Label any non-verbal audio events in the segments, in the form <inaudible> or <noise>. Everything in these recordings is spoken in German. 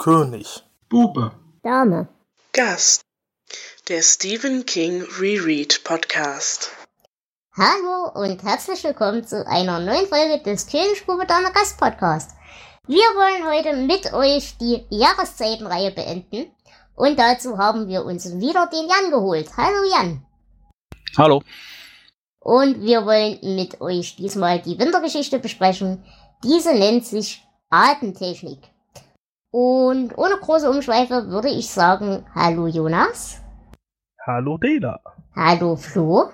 König. Bube. Dame. Gast. Der Stephen King Reread Podcast. Hallo und herzlich willkommen zu einer neuen Folge des König Bube Dame Gast Podcast. Wir wollen heute mit euch die Jahreszeitenreihe beenden und dazu haben wir uns wieder den Jan geholt. Hallo Jan. Hallo. Und wir wollen mit euch diesmal die Wintergeschichte besprechen. Diese nennt sich Atemtechnik. Und ohne große Umschweife würde ich sagen, hallo Jonas. Hallo Dela. Hallo Flo.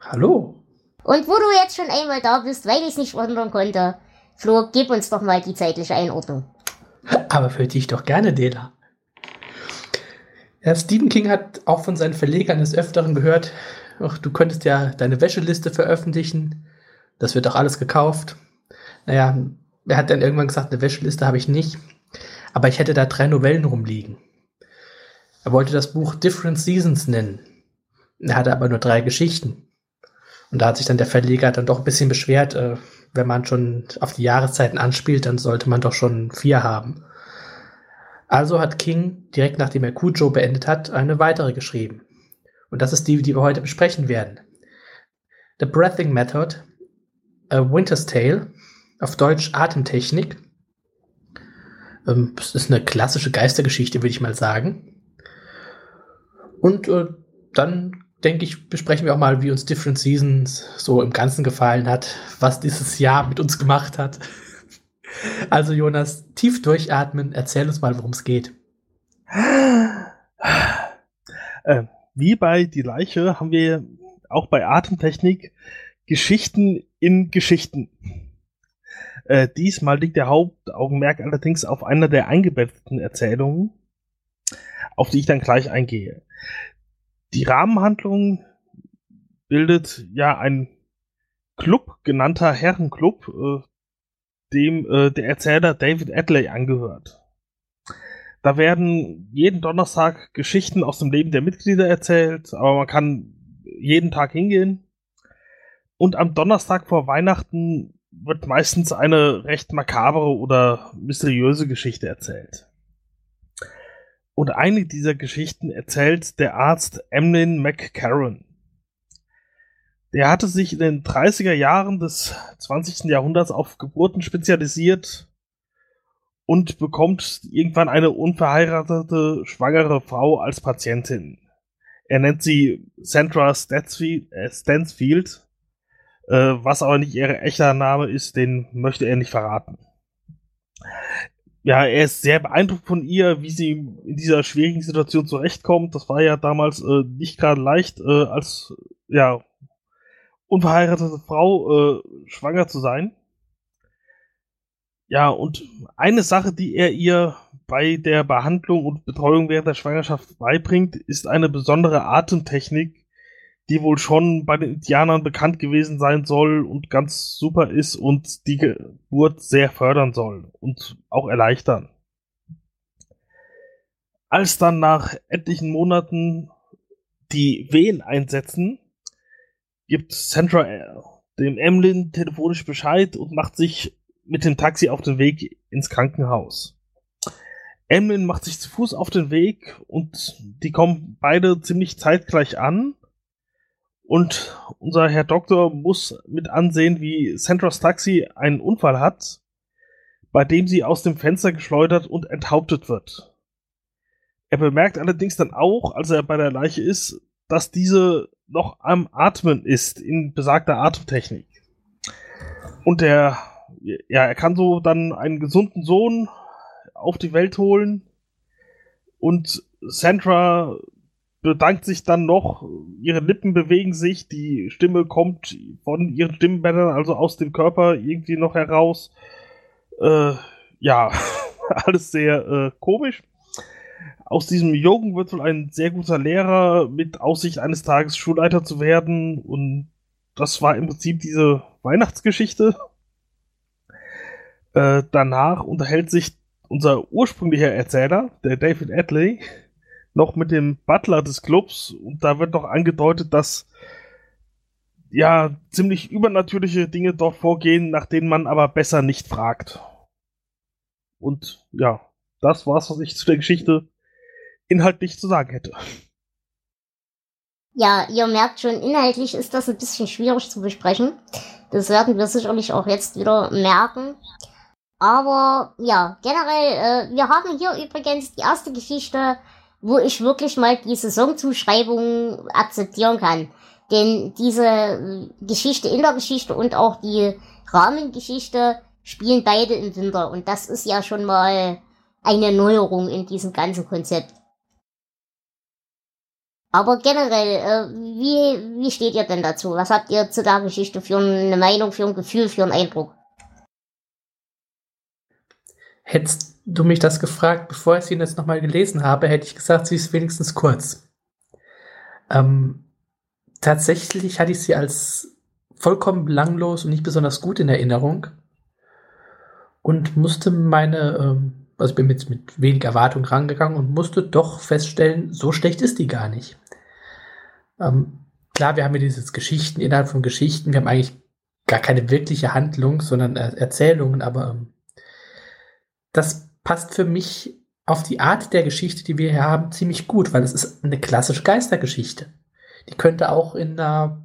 Hallo. Und wo du jetzt schon einmal da bist, weil ich es nicht wundern konnte, Flo, gib uns doch mal die zeitliche Einordnung. Aber für dich doch gerne, Dela. Ja, Stephen King hat auch von seinen Verlegern des Öfteren gehört, ach, du könntest ja deine Wäscheliste veröffentlichen. Das wird doch alles gekauft. Naja, er hat dann irgendwann gesagt, eine Wäscheliste habe ich nicht. Aber ich hätte da drei Novellen rumliegen. Er wollte das Buch Different Seasons nennen. Er hatte aber nur drei Geschichten. Und da hat sich dann der Verleger dann doch ein bisschen beschwert, äh, wenn man schon auf die Jahreszeiten anspielt, dann sollte man doch schon vier haben. Also hat King direkt nachdem er Cujo beendet hat, eine weitere geschrieben. Und das ist die, die wir heute besprechen werden. The Breathing Method, A Winter's Tale, auf Deutsch Atemtechnik. Ähm, das ist eine klassische Geistergeschichte, würde ich mal sagen. Und äh, dann denke ich, besprechen wir auch mal, wie uns Different Seasons so im Ganzen gefallen hat, was dieses Jahr mit uns gemacht hat. <laughs> Also Jonas, tief durchatmen, erzähl uns mal, worum es geht. Äh, wie bei Die Leiche haben wir auch bei Atemtechnik Geschichten in Geschichten. Äh, diesmal liegt der Hauptaugenmerk allerdings auf einer der eingebetteten Erzählungen, auf die ich dann gleich eingehe. Die Rahmenhandlung bildet ja ein Club genannter Herrenclub, äh, dem äh, der Erzähler David Adley angehört. Da werden jeden Donnerstag Geschichten aus dem Leben der Mitglieder erzählt, aber man kann jeden Tag hingehen. Und am Donnerstag vor Weihnachten wird meistens eine recht makabere oder mysteriöse Geschichte erzählt. Und eine dieser Geschichten erzählt der Arzt Emlyn McCarron. Der hatte sich in den 30er Jahren des 20. Jahrhunderts auf Geburten spezialisiert und bekommt irgendwann eine unverheiratete schwangere Frau als Patientin. Er nennt sie Sandra Stansfield, äh, was aber nicht ihr echter Name ist, den möchte er nicht verraten. Ja, er ist sehr beeindruckt von ihr, wie sie in dieser schwierigen Situation zurechtkommt. Das war ja damals äh, nicht gerade leicht, äh, als ja unverheiratete Frau äh, schwanger zu sein. Ja, und eine Sache, die er ihr bei der Behandlung und Betreuung während der Schwangerschaft beibringt, ist eine besondere Atemtechnik, die wohl schon bei den Indianern bekannt gewesen sein soll und ganz super ist und die Geburt sehr fördern soll und auch erleichtern. Als dann nach etlichen Monaten die Wehen einsetzen, gibt Sandra dem Emlyn telefonisch Bescheid und macht sich mit dem Taxi auf den Weg ins Krankenhaus. Emlyn macht sich zu Fuß auf den Weg und die kommen beide ziemlich zeitgleich an. Und unser Herr Doktor muss mit ansehen, wie Sandras Taxi einen Unfall hat, bei dem sie aus dem Fenster geschleudert und enthauptet wird. Er bemerkt allerdings dann auch, als er bei der Leiche ist, dass diese noch am Atmen ist in besagter Atemtechnik. Und er, ja, er kann so dann einen gesunden Sohn auf die Welt holen und Sandra bedankt sich dann noch, ihre Lippen bewegen sich, die Stimme kommt von ihren Stimmbändern, also aus dem Körper irgendwie noch heraus. Äh, ja, <laughs> alles sehr äh, komisch aus diesem Jungen wird wohl ein sehr guter Lehrer mit Aussicht eines Tages Schulleiter zu werden. Und das war im Prinzip diese Weihnachtsgeschichte. Äh, danach unterhält sich unser ursprünglicher Erzähler, der David Adley, noch mit dem Butler des Clubs. Und da wird noch angedeutet, dass ja ziemlich übernatürliche Dinge dort vorgehen, nach denen man aber besser nicht fragt. Und ja, das war's, was ich zu der Geschichte inhaltlich zu sagen hätte. Ja, ihr merkt schon, inhaltlich ist das ein bisschen schwierig zu besprechen. Das werden wir sicherlich auch jetzt wieder merken. Aber ja, generell, äh, wir haben hier übrigens die erste Geschichte, wo ich wirklich mal die Saisonzuschreibung akzeptieren kann. Denn diese äh, Geschichte in der Geschichte und auch die Rahmengeschichte spielen beide im Winter. Und das ist ja schon mal eine Neuerung in diesem ganzen Konzept. Aber generell, äh, wie, wie steht ihr denn dazu? Was habt ihr zu der Geschichte für eine Meinung, für ein Gefühl, für einen Eindruck? Hättest du mich das gefragt, bevor ich sie jetzt nochmal gelesen habe, hätte ich gesagt, sie ist wenigstens kurz. Ähm, tatsächlich hatte ich sie als vollkommen belanglos und nicht besonders gut in Erinnerung und musste meine, ähm, also ich bin mit, mit wenig Erwartung rangegangen und musste doch feststellen, so schlecht ist die gar nicht. Ähm, klar, wir haben ja dieses Geschichten innerhalb von Geschichten, wir haben eigentlich gar keine wirkliche Handlung, sondern äh, Erzählungen, aber ähm, das passt für mich auf die Art der Geschichte, die wir hier haben, ziemlich gut, weil es ist eine klassische Geistergeschichte. Die könnte auch in einer,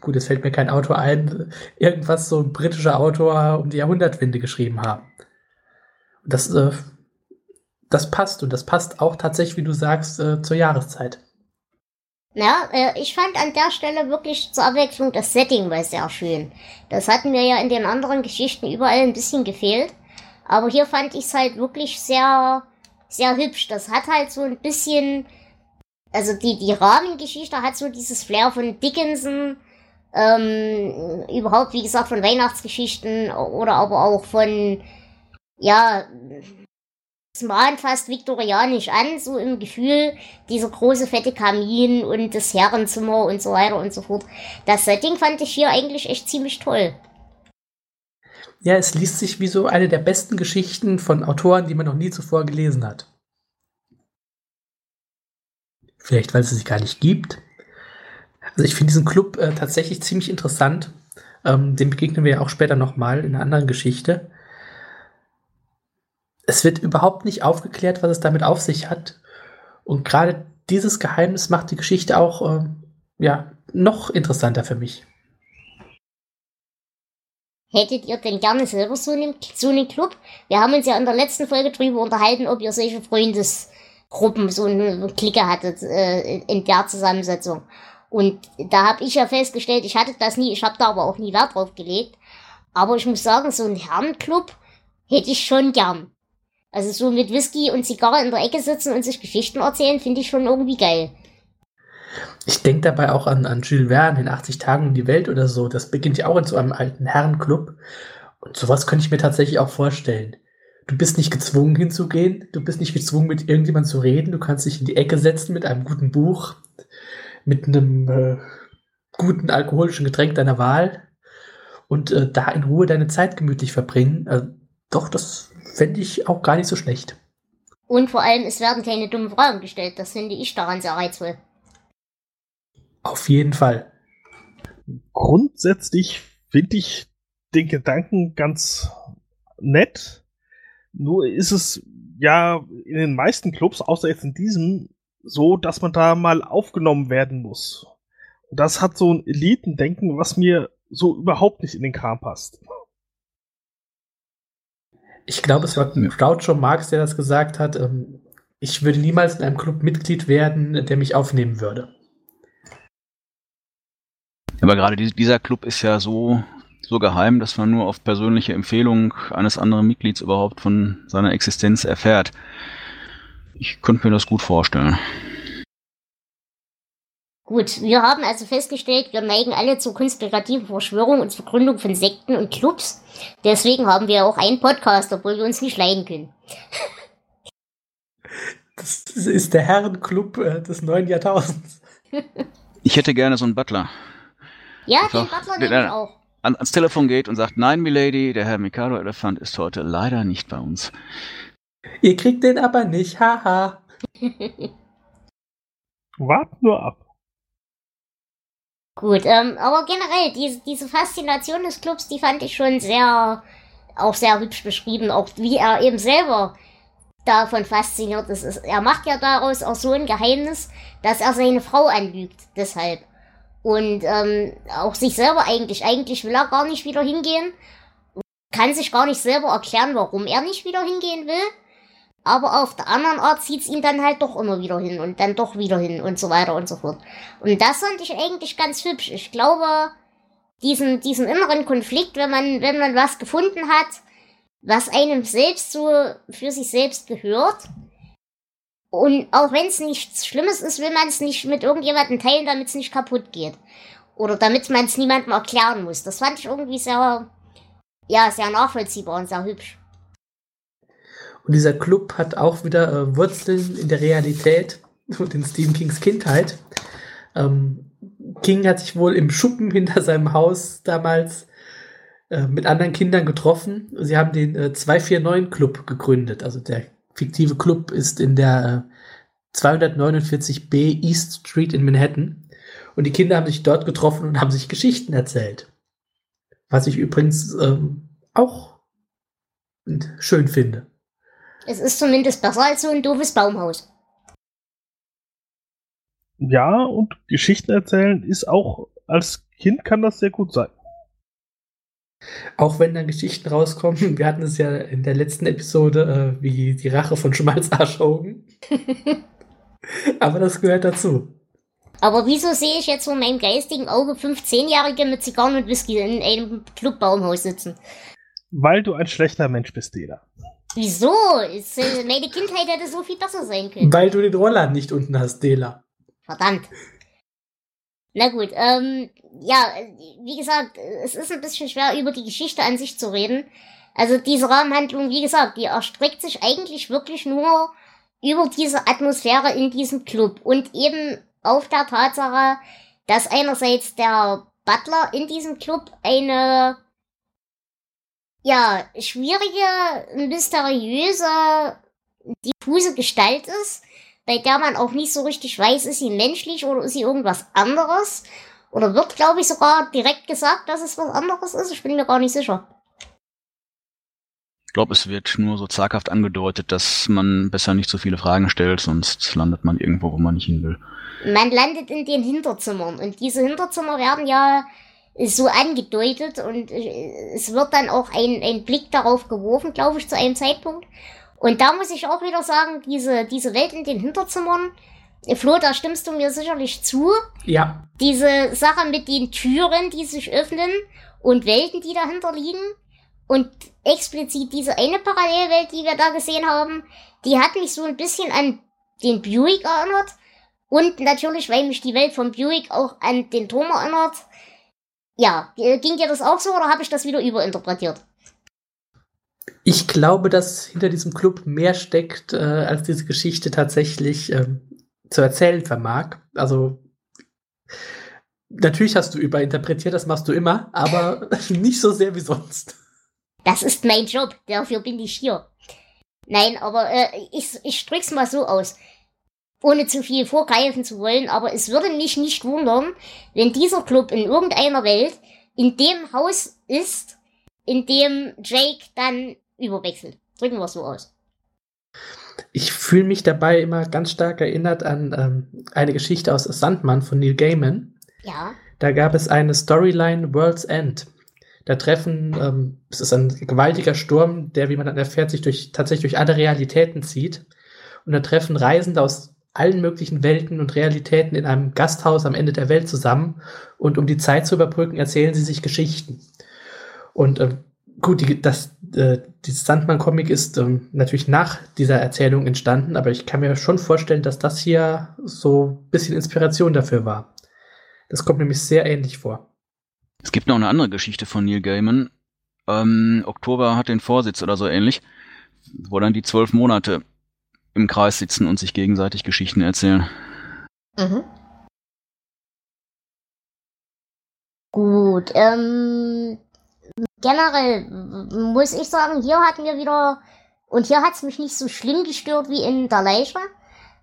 gut, es fällt mir kein Autor ein, irgendwas so ein britischer Autor um die Jahrhundertwende geschrieben haben. Das, äh, das passt und das passt auch tatsächlich, wie du sagst, äh, zur Jahreszeit. Ja, äh, ich fand an der Stelle wirklich zur Abwechslung das Setting war sehr schön. Das hatten wir ja in den anderen Geschichten überall ein bisschen gefehlt. Aber hier fand ich es halt wirklich sehr, sehr hübsch. Das hat halt so ein bisschen, also die, die Rahmengeschichte hat so dieses Flair von Dickinson, ähm, überhaupt, wie gesagt, von Weihnachtsgeschichten oder aber auch von, ja, es mahnt fast viktorianisch an, so im Gefühl, dieser große fette Kamin und das Herrenzimmer und so weiter und so fort. Das Setting fand ich hier eigentlich echt ziemlich toll. Ja, es liest sich wie so eine der besten Geschichten von Autoren, die man noch nie zuvor gelesen hat. Vielleicht, weil es sich gar nicht gibt. Also ich finde diesen Club äh, tatsächlich ziemlich interessant. Ähm, dem begegnen wir ja auch später nochmal in einer anderen Geschichte. Es wird überhaupt nicht aufgeklärt, was es damit auf sich hat. Und gerade dieses Geheimnis macht die Geschichte auch äh, ja, noch interessanter für mich. Hättet ihr denn gerne selber so einen, so einen Club? Wir haben uns ja in der letzten Folge drüber unterhalten, ob ihr solche Freundesgruppen, so eine Clique hattet äh, in der Zusammensetzung. Und da habe ich ja festgestellt, ich hatte das nie, ich habe da aber auch nie Wert drauf gelegt. Aber ich muss sagen, so einen Herrenclub hätte ich schon gern. Also so mit Whisky und Zigarre in der Ecke sitzen und sich Geschichten erzählen, finde ich schon irgendwie geil. Ich denke dabei auch an, an Jules Verne in 80 Tagen um die Welt oder so. Das beginnt ja auch in so einem alten Herrenclub. Und sowas könnte ich mir tatsächlich auch vorstellen. Du bist nicht gezwungen hinzugehen, du bist nicht gezwungen mit irgendjemandem zu reden, du kannst dich in die Ecke setzen mit einem guten Buch, mit einem äh, guten alkoholischen Getränk deiner Wahl und äh, da in Ruhe deine Zeit gemütlich verbringen. Äh, doch, das fände ich auch gar nicht so schlecht. Und vor allem, es werden keine dummen Fragen gestellt. Das finde ich daran sehr reizvoll. Auf jeden Fall. Grundsätzlich finde ich den Gedanken ganz nett. Nur ist es ja in den meisten Clubs, außer jetzt in diesem, so, dass man da mal aufgenommen werden muss. Und das hat so ein Elitendenken, was mir so überhaupt nicht in den Kram passt. Ich glaube, es war Groucho Marx, der das gesagt hat. Ähm, ich würde niemals in einem Club Mitglied werden, der mich aufnehmen würde. Aber gerade dieser Club ist ja so, so geheim, dass man nur auf persönliche Empfehlung eines anderen Mitglieds überhaupt von seiner Existenz erfährt. Ich könnte mir das gut vorstellen. Gut, wir haben also festgestellt, wir neigen alle zur konspirativen Verschwörung und zur Gründung von Sekten und Clubs. Deswegen haben wir auch einen Podcast, obwohl wir uns nicht leiden können. <laughs> Das ist der Herrenclub äh, des neuen Jahrtausends. Ich hätte gerne so einen Butler. Ja, den Butler nehme ich auch. An, ans Telefon geht und sagt, nein, Milady, der Herr Mikado Elefant ist heute leider nicht bei uns. Ihr kriegt den aber nicht, haha. <laughs> Wart nur ab. Gut, ähm, aber generell, diese, diese Faszination des Clubs, die fand ich schon sehr, auch sehr hübsch beschrieben, auch wie er eben selber davon fasziniert ist. Er macht ja daraus auch so ein Geheimnis, dass er seine Frau anlügt. Deshalb. Und ähm, auch sich selber eigentlich. Eigentlich will er gar nicht wieder hingehen. Kann sich gar nicht selber erklären, warum er nicht wieder hingehen will. Aber auf der anderen Art zieht's ihn dann halt doch immer wieder hin und dann doch wieder hin und so weiter und so fort. Und das fand ich eigentlich ganz hübsch. Ich glaube, diesen, diesen inneren Konflikt, wenn man, wenn man was gefunden hat, was einem selbst so für sich selbst gehört. Und auch wenn es nichts Schlimmes ist, will man es nicht mit irgendjemandem teilen, damit es nicht kaputt geht. Oder damit man es niemandem erklären muss. Das fand ich irgendwie sehr, ja, sehr nachvollziehbar und sehr hübsch. Und dieser Club hat auch wieder äh, Wurzeln in der Realität <laughs> und in Stephen Kings Kindheit. Ähm, King hat sich wohl im Schuppen hinter seinem Haus damals äh, mit anderen Kindern getroffen. Sie haben den äh, 249 Club gegründet. Also der fiktive Club ist in der äh, 249b East Street in Manhattan. Und die Kinder haben sich dort getroffen und haben sich Geschichten erzählt. Was ich übrigens ähm, auch schön finde. Es ist zumindest besser als so ein doofes Baumhaus. Ja, und Geschichten erzählen ist auch, als Kind kann das sehr gut sein. Auch wenn dann Geschichten rauskommen, <laughs> wir hatten es ja in der letzten Episode, äh, wie die Rache von Schmalzarschaugen. <laughs> Aber das gehört dazu. Aber wieso sehe ich jetzt vor meinem geistigen Auge 15-Jährige mit Zigarren und Whisky in einem Clubbaumhaus sitzen? Weil du ein schlechter Mensch bist, Dela. Wieso? Ist, äh, meine Kindheit hätte so viel besser sein können. Weil du den Roller nicht unten hast, Dela. Verdammt. Na gut, ähm, ja, wie gesagt, es ist ein bisschen schwer, über die Geschichte an sich zu reden. Also diese Rahmenhandlung, wie gesagt, die erstreckt sich eigentlich wirklich nur über diese Atmosphäre in diesem Club und eben auf der Tatsache, dass einerseits der Butler in diesem Club eine ja, schwierige, mysteriöse, diffuse Gestalt ist, bei der man auch nicht so richtig weiß, ist sie menschlich oder ist sie irgendwas anderes. Oder wird, glaube ich, sogar direkt gesagt, dass es was anderes ist. Ich bin mir gar nicht sicher. Ich glaube, es wird nur so zaghaft angedeutet, dass man besser nicht so viele Fragen stellt, sonst landet man irgendwo, wo man nicht hin will. Man landet in den Hinterzimmern und diese Hinterzimmer werden ja so angedeutet und äh, es wird dann auch ein, ein Blick darauf geworfen, glaube ich, zu einem Zeitpunkt. Und da muss ich auch wieder sagen, diese, diese Welt in den Hinterzimmern, Flo, da stimmst du mir sicherlich zu. Ja. Diese Sache mit den Türen, die sich öffnen und Welten, die dahinter liegen. Und explizit diese eine Parallelwelt, die wir da gesehen haben, die hat mich so ein bisschen an den Buick erinnert. Und natürlich, weil mich die Welt von Buick auch an den Turm erinnert, ja, äh, ging dir das auch so oder habe ich das wieder überinterpretiert? Ich glaube, dass hinter diesem Club mehr steckt, äh, als diese Geschichte tatsächlich ähm, zu erzählen vermag. Also natürlich hast du überinterpretiert, das machst du immer, aber <laughs> nicht so sehr wie sonst. Das ist mein Job, dafür bin ich hier. Nein, aber äh, ich, ich drück's mal so aus ohne zu viel vorgreifen zu wollen, aber es würde mich nicht wundern, wenn dieser Club in irgendeiner Welt in dem Haus ist, in dem Jake dann überwechselt. Drücken wir es so aus. Ich fühle mich dabei immer ganz stark erinnert an ähm, eine Geschichte aus Sandmann von Neil Gaiman. Ja. Da gab es eine Storyline World's End. Da treffen, ähm, es ist ein gewaltiger Sturm, der, wie man dann erfährt, sich durch, tatsächlich durch alle Realitäten zieht. Und da treffen Reisende aus allen möglichen Welten und Realitäten in einem Gasthaus am Ende der Welt zusammen und um die Zeit zu überbrücken, erzählen sie sich Geschichten. Und äh, gut, die, das, äh, dieses Sandmann-Comic ist ähm, natürlich nach dieser Erzählung entstanden, aber ich kann mir schon vorstellen, dass das hier so ein bisschen Inspiration dafür war. Das kommt nämlich sehr ähnlich vor. Es gibt noch eine andere Geschichte von Neil Gaiman. Ähm, Oktober hat den Vorsitz oder so ähnlich, wo dann die zwölf Monate im Kreis sitzen und sich gegenseitig Geschichten erzählen. Mhm. Gut, ähm, generell muss ich sagen, hier hatten wir wieder, und hier hat es mich nicht so schlimm gestört wie in der Leiche,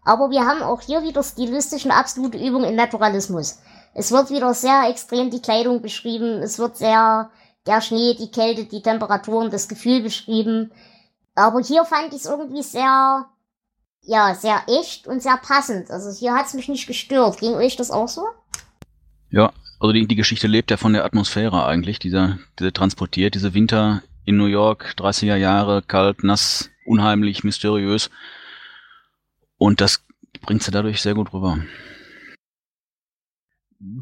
aber wir haben auch hier wieder stilistisch eine absolute Übung in Naturalismus. Es wird wieder sehr extrem die Kleidung beschrieben, es wird sehr der Schnee, die Kälte, die Temperaturen, das Gefühl beschrieben. Aber hier fand ich es irgendwie sehr, ja, sehr echt und sehr passend. Also hier hat es mich nicht gestört. Ging euch das auch so? Ja, also die, die Geschichte lebt ja von der Atmosphäre eigentlich, dieser, dieser transportiert, diese Winter in New York, 30er Jahre, kalt, nass, unheimlich, mysteriös. Und das bringt sie dadurch sehr gut rüber.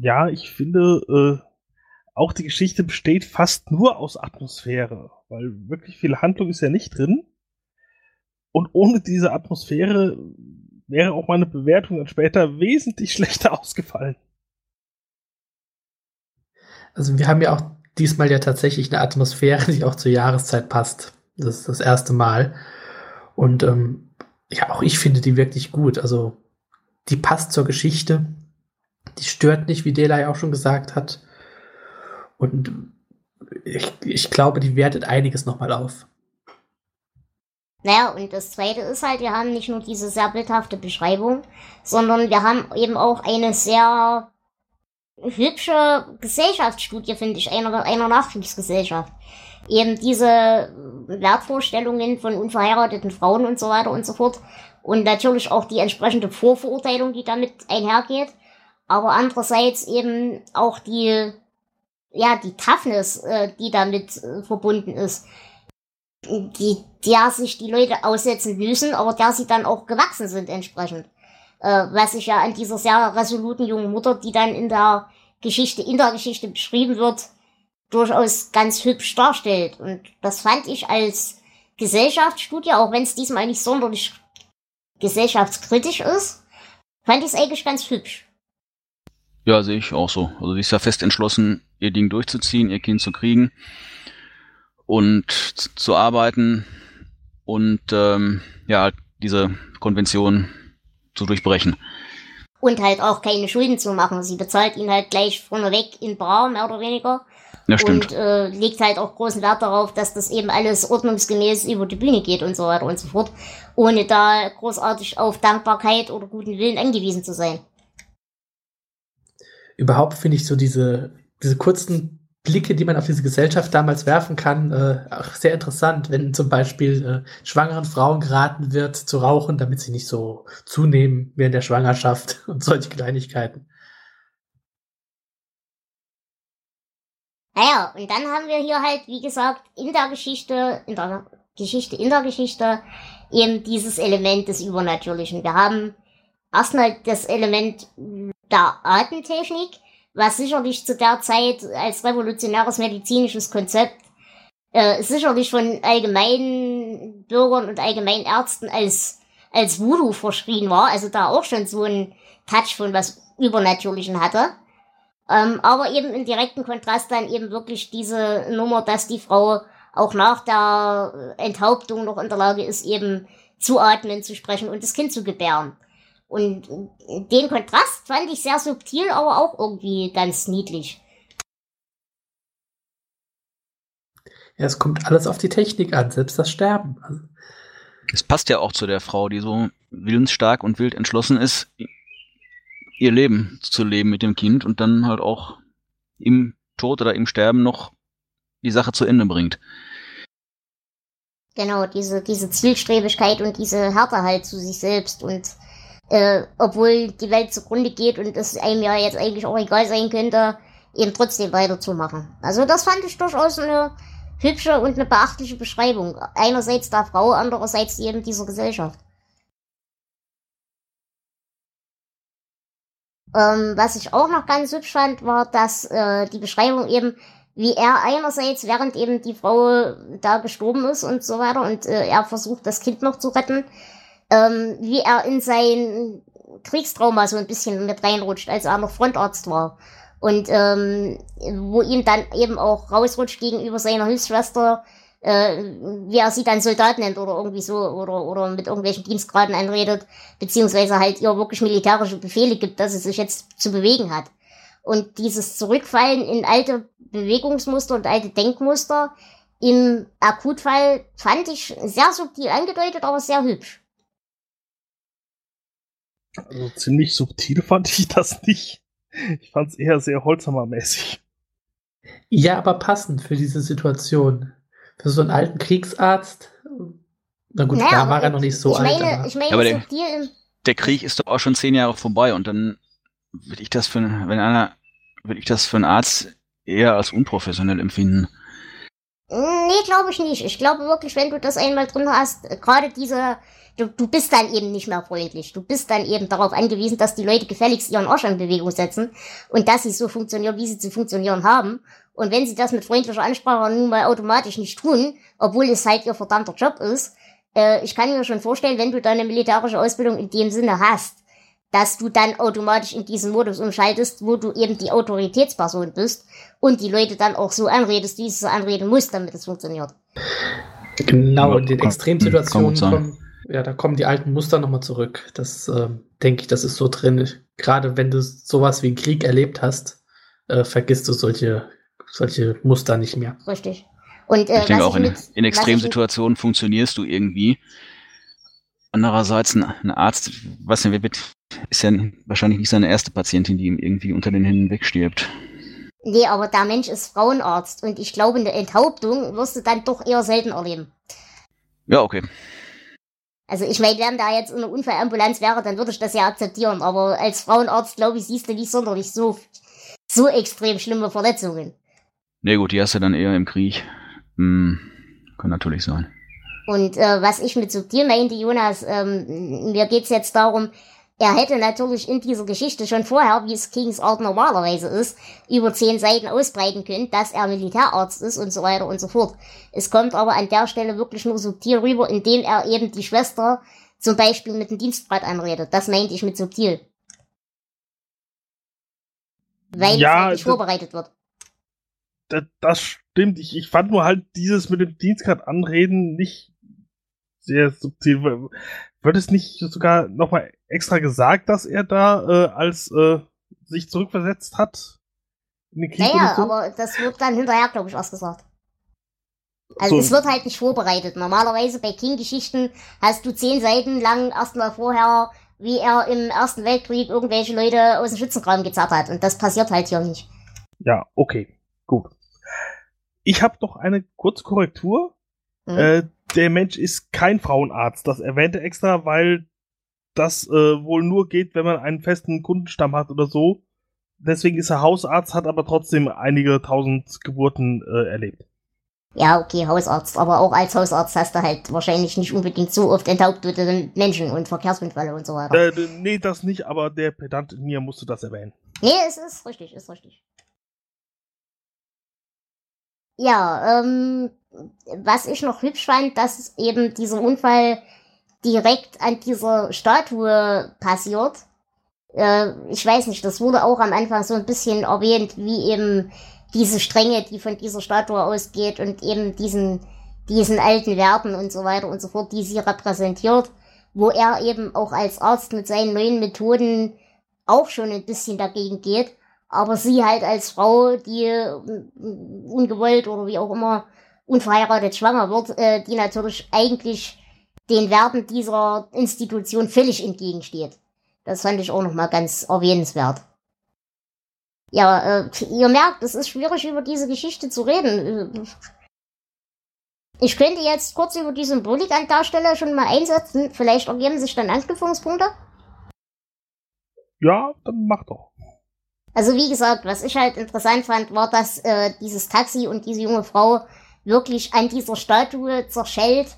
Ja, ich finde, äh, auch die Geschichte besteht fast nur aus Atmosphäre, weil wirklich viel Handlung ist ja nicht drin. Und ohne diese Atmosphäre wäre auch meine Bewertung dann später wesentlich <laughs> schlechter ausgefallen. Also wir haben ja auch diesmal ja tatsächlich eine Atmosphäre, die auch zur Jahreszeit passt. Das ist das erste Mal. Und ähm, ja, auch ich finde die wirklich gut. Also die passt zur Geschichte. Die stört nicht, wie Dela ja auch schon gesagt hat. Und ich, ich glaube, die wertet einiges nochmal auf. Naja, und das Zweite ist halt, wir haben nicht nur diese sehr bildhafte Beschreibung, sondern wir haben eben auch eine sehr hübsche Gesellschaftsstudie, finde ich, einer, einer Nachkriegsgesellschaft. Eben diese Wertvorstellungen von unverheirateten Frauen und so weiter und so fort. Und natürlich auch die entsprechende Vorverurteilung, die damit einhergeht. Aber andererseits eben auch die, ja, die Toughness, äh, die damit äh, verbunden ist. Die, der sich die Leute aussetzen müssen, aber der sie dann auch gewachsen sind entsprechend äh, was sich ja an dieser sehr resoluten jungen Mutter, die dann in der Geschichte, in der Geschichte beschrieben wird, durchaus ganz hübsch darstellt. Und das fand ich als Gesellschaftsstudie, auch wenn es diesmal nicht sonderlich gesellschaftskritisch ist, fand ich es eigentlich ganz hübsch. Ja, sehe ich auch so. Also sie ist ja fest entschlossen, ihr Ding durchzuziehen, ihr Kind zu kriegen und zu arbeiten und ähm, ja, diese Konvention zu durchbrechen. Und halt auch keine Schulden zu machen. Sie bezahlt ihn halt gleich vorneweg in Bar, mehr oder weniger. Ja, stimmt. Und äh, legt halt auch großen Wert darauf, dass das eben alles ordnungsgemäß über die Bühne geht und so weiter und so fort. Ohne da großartig auf Dankbarkeit oder guten Willen angewiesen zu sein. Überhaupt finde ich so diese, diese kurzen Blicke, die man auf diese Gesellschaft damals werfen kann, äh, auch sehr interessant, wenn zum Beispiel äh, schwangeren Frauen geraten wird zu rauchen, damit sie nicht so zunehmen während der Schwangerschaft <laughs> und solche Kleinigkeiten. Naja, und dann haben wir hier halt, wie gesagt, in der Geschichte, in der Geschichte, in der Geschichte eben dieses Element des Übernatürlichen. Wir haben erstmal das Element der Atemtechnik, was sicherlich zu der Zeit als revolutionäres medizinisches Konzept äh, sicherlich von allgemeinen Bürgern und allgemeinen Ärzten als, als Voodoo verschrien war, also da auch schon so ein Touch von was Übernatürlichen hatte. Ähm, aber eben in direkten Kontrast dann eben wirklich diese Nummer, dass die Frau auch nach der Enthauptung noch in der Lage ist, eben zu atmen, zu sprechen und das Kind zu gebären. Und den Kontrast fand ich sehr subtil, aber auch irgendwie ganz niedlich. Ja, es kommt alles auf die Technik an, selbst das Sterben. Also es passt ja auch zu der Frau, die so willensstark und wild entschlossen ist, ihr Leben zu leben mit dem Kind und dann halt auch im Tod oder im Sterben noch die Sache zu Ende bringt. Genau, diese, diese Zielstrebigkeit und diese Härte halt zu sich selbst und äh, obwohl die Welt zugrunde geht und es einem ja jetzt eigentlich auch egal sein könnte, eben trotzdem weiterzumachen. Also das fand ich durchaus eine hübsche und eine beachtliche Beschreibung. Einerseits der Frau, andererseits eben dieser Gesellschaft. Ähm, was ich auch noch ganz hübsch fand, war, dass äh, die Beschreibung eben, wie er einerseits, während eben die Frau da gestorben ist und so weiter und äh, er versucht, das Kind noch zu retten, ähm, wie er in sein Kriegstrauma so ein bisschen mit reinrutscht, als er noch Frontarzt war. Und ähm, wo ihm dann eben auch rausrutscht gegenüber seiner Hilfsschwester, äh, wie er sie dann Soldat nennt oder irgendwie so, oder, oder mit irgendwelchen Dienstgraden anredet, beziehungsweise halt ihr wirklich militärische Befehle gibt, dass sie sich jetzt zu bewegen hat. Und dieses Zurückfallen in alte Bewegungsmuster und alte Denkmuster im Akutfall fand ich sehr subtil angedeutet, aber sehr hübsch. Also ziemlich subtil <laughs> fand ich das nicht. Ich fand es eher sehr Holzhammer-mäßig. Ja, aber passend für diese Situation. Für so einen alten Kriegsarzt Na gut, Naja, da war er noch nicht so ich alt. meine, aber ich meine, Aber der- Der Krieg ist doch auch schon zehn Jahre vorbei und dann würde ich das für, wenn einer, würde ich das für einen Arzt eher als unprofessionell empfinden. Nee, glaube ich nicht. Ich glaube wirklich, wenn du das einmal drin hast, äh, gerade diese, du, du bist dann eben nicht mehr freundlich. Du bist dann eben darauf angewiesen, dass die Leute gefälligst ihren Arsch in Bewegung setzen und dass sie so funktionieren, wie sie zu funktionieren haben. Und wenn sie das mit freundlicher Ansprache nun mal automatisch nicht tun, obwohl es halt ihr verdammter Job ist, äh, ich kann mir schon vorstellen, wenn du deine militärische Ausbildung in dem Sinne hast, dass du dann automatisch in diesen Modus umschaltest, wo du eben die Autoritätsperson bist und die Leute dann auch so anredest, wie du so anreden musst, damit es funktioniert. Genau, in den Extremsituationen kommen, ja, da kommen die alten Muster nochmal zurück. Das ähm, denke ich, das ist so drin. Gerade wenn du sowas wie einen Krieg erlebt hast, äh, vergisst du solche, solche Muster nicht mehr. Richtig. Und äh, ich denke was auch, in, mit- in ich Extremsituationen funktionierst du irgendwie. Andererseits, ein, ein Arzt, was denn, wird, ist ja wahrscheinlich nicht seine erste Patientin, die ihm irgendwie unter den Händen wegstirbt. Nee, aber der Mensch ist Frauenarzt und ich glaube, eine Enthauptung wirst du dann doch eher selten erleben. Ja, okay. Also ich meine, wenn da jetzt eine Unfallambulanz wäre, dann würde ich das ja akzeptieren. Aber als Frauenarzt, glaube ich, siehst du nicht sonderlich so, so extrem schlimme Verletzungen. Nee, gut, die hast du dann eher im Krieg. Hm, kann natürlich sein. Und äh, was ich mit subtil meinte, Jonas, ähm, mir geht's jetzt darum, er hätte natürlich in dieser Geschichte schon vorher, wie es Kings Art normalerweise ist, über zehn Seiten ausbreiten können, dass er Militärarzt ist und so weiter und so fort. Es kommt aber an der Stelle wirklich nur subtil rüber, indem er eben die Schwester zum Beispiel mit dem Dienstgrad anredet. Das meinte ich mit subtil. Weil Ja, es halt nicht vorbereitet wird. Das, das stimmt. Ich, ich fand nur halt dieses mit dem Dienstgrad anreden nicht sehr subtil. Wird es nicht sogar nochmal extra gesagt, dass er da äh, als äh, sich zurückversetzt hat? In den Krieg Naja, so? aber das wird dann hinterher, glaube ich, was gesagt. Also So. es wird halt nicht vorbereitet. Normalerweise bei King-Geschichten hast du zehn Seiten lang erstmal vorher, wie er im Ersten Weltkrieg irgendwelche Leute aus dem Schützengraben gezerrt hat. Und das passiert halt hier nicht. Ja, okay, gut. Ich habe noch eine kurze Korrektur. Mhm. Äh, der Mensch ist kein Frauenarzt. Das erwähnte er extra, weil das äh, wohl nur geht, wenn man einen festen Kundenstamm hat oder so. Deswegen ist er Hausarzt, hat aber trotzdem einige tausend Geburten äh, erlebt. Ja, okay, Hausarzt. Aber auch als Hausarzt hast du halt wahrscheinlich nicht unbedingt so oft enthauptete Menschen und Verkehrsunfälle und so weiter. Äh, nee, das nicht, aber der Pedant in mir musste das erwähnen. Nee, es ist richtig, ist richtig. Ja, ähm, was ich noch hübsch fand, dass eben dieser Unfall direkt an dieser Statue passiert. Äh, ich weiß nicht, das wurde auch am Anfang so ein bisschen erwähnt, wie eben diese Strenge, die von dieser Statue ausgeht und eben diesen, diesen alten Werten und so weiter und so fort, die sie repräsentiert, wo er eben auch als Arzt mit seinen neuen Methoden auch schon ein bisschen dagegen geht, aber sie halt als Frau, die äh, ungewollt oder wie auch immer unverheiratet schwanger wird, äh, die natürlich eigentlich den Werten dieser Institution völlig entgegensteht. Das fand ich auch nochmal ganz erwähnenswert. Ja, äh, ihr merkt, es ist schwierig über diese Geschichte zu reden. Ich könnte jetzt kurz über die Symbolik an der Stelle schon mal einsetzen. Vielleicht ergeben sich dann Anknüpfungspunkte. Ja, dann mach doch. Also wie gesagt, was ich halt interessant fand, war, dass äh, dieses Taxi und diese junge Frau wirklich an dieser Statue zerschellt,